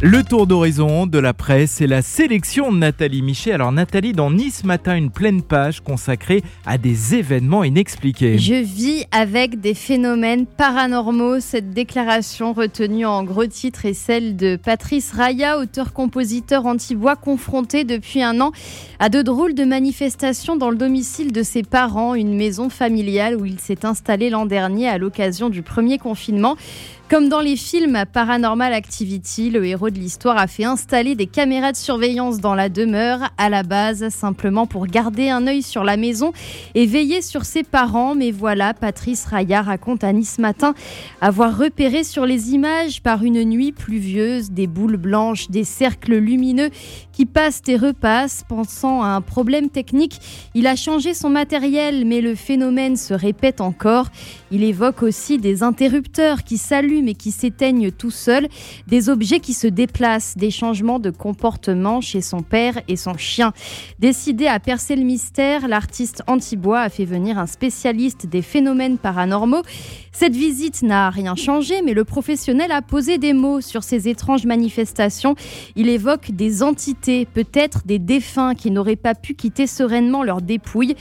Le tour d'horizon de la presse et la sélection de Nathalie Michet. Alors Nathalie, dans Nice Matin, une pleine page consacrée à des événements inexpliqués. Je vis avec des phénomènes paranormaux. Cette déclaration retenue en gros titre est celle de Patrice Raya, auteur-compositeur antibois confronté depuis un an à de drôles de manifestations dans le domicile de ses parents, une maison familiale où il s'est installé l'an dernier à l'occasion du premier confinement. Comme dans les films Paranormal Activity, le héros de l'histoire a fait installer des caméras de surveillance dans la demeure, à la base simplement pour garder un œil sur la maison et veiller sur ses parents. Mais voilà, Patrice Raya raconte à Nice Matin avoir repéré sur les images par une nuit pluvieuse des boules blanches, des cercles lumineux qui passent et repassent. Pensant à un problème technique, il a changé son matériel, mais le phénomène se répète encore. Il évoque aussi des interrupteurs qui s'allument mais qui s'éteignent tout seuls, des objets qui se déplacent, des changements de comportement chez son père et son chien. Décidé à percer le mystère, l'artiste Antibois a fait venir un spécialiste des phénomènes paranormaux. Cette visite n'a rien changé, mais le professionnel a posé des mots sur ces étranges manifestations. Il évoque des entités, peut-être des défunts qui n'auraient pas pu quitter sereinement leur dépouille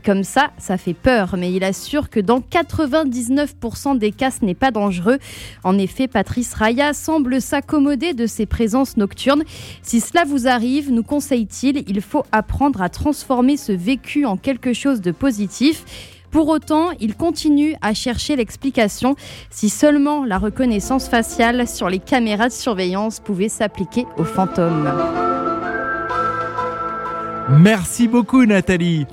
comme ça, ça fait peur, mais il assure que dans 99% des cas, ce n'est pas dangereux. En effet, Patrice Raya semble s'accommoder de ces présences nocturnes. Si cela vous arrive, nous conseille-t-il, il faut apprendre à transformer ce vécu en quelque chose de positif. Pour autant, il continue à chercher l'explication si seulement la reconnaissance faciale sur les caméras de surveillance pouvait s'appliquer aux fantômes. Merci beaucoup Nathalie.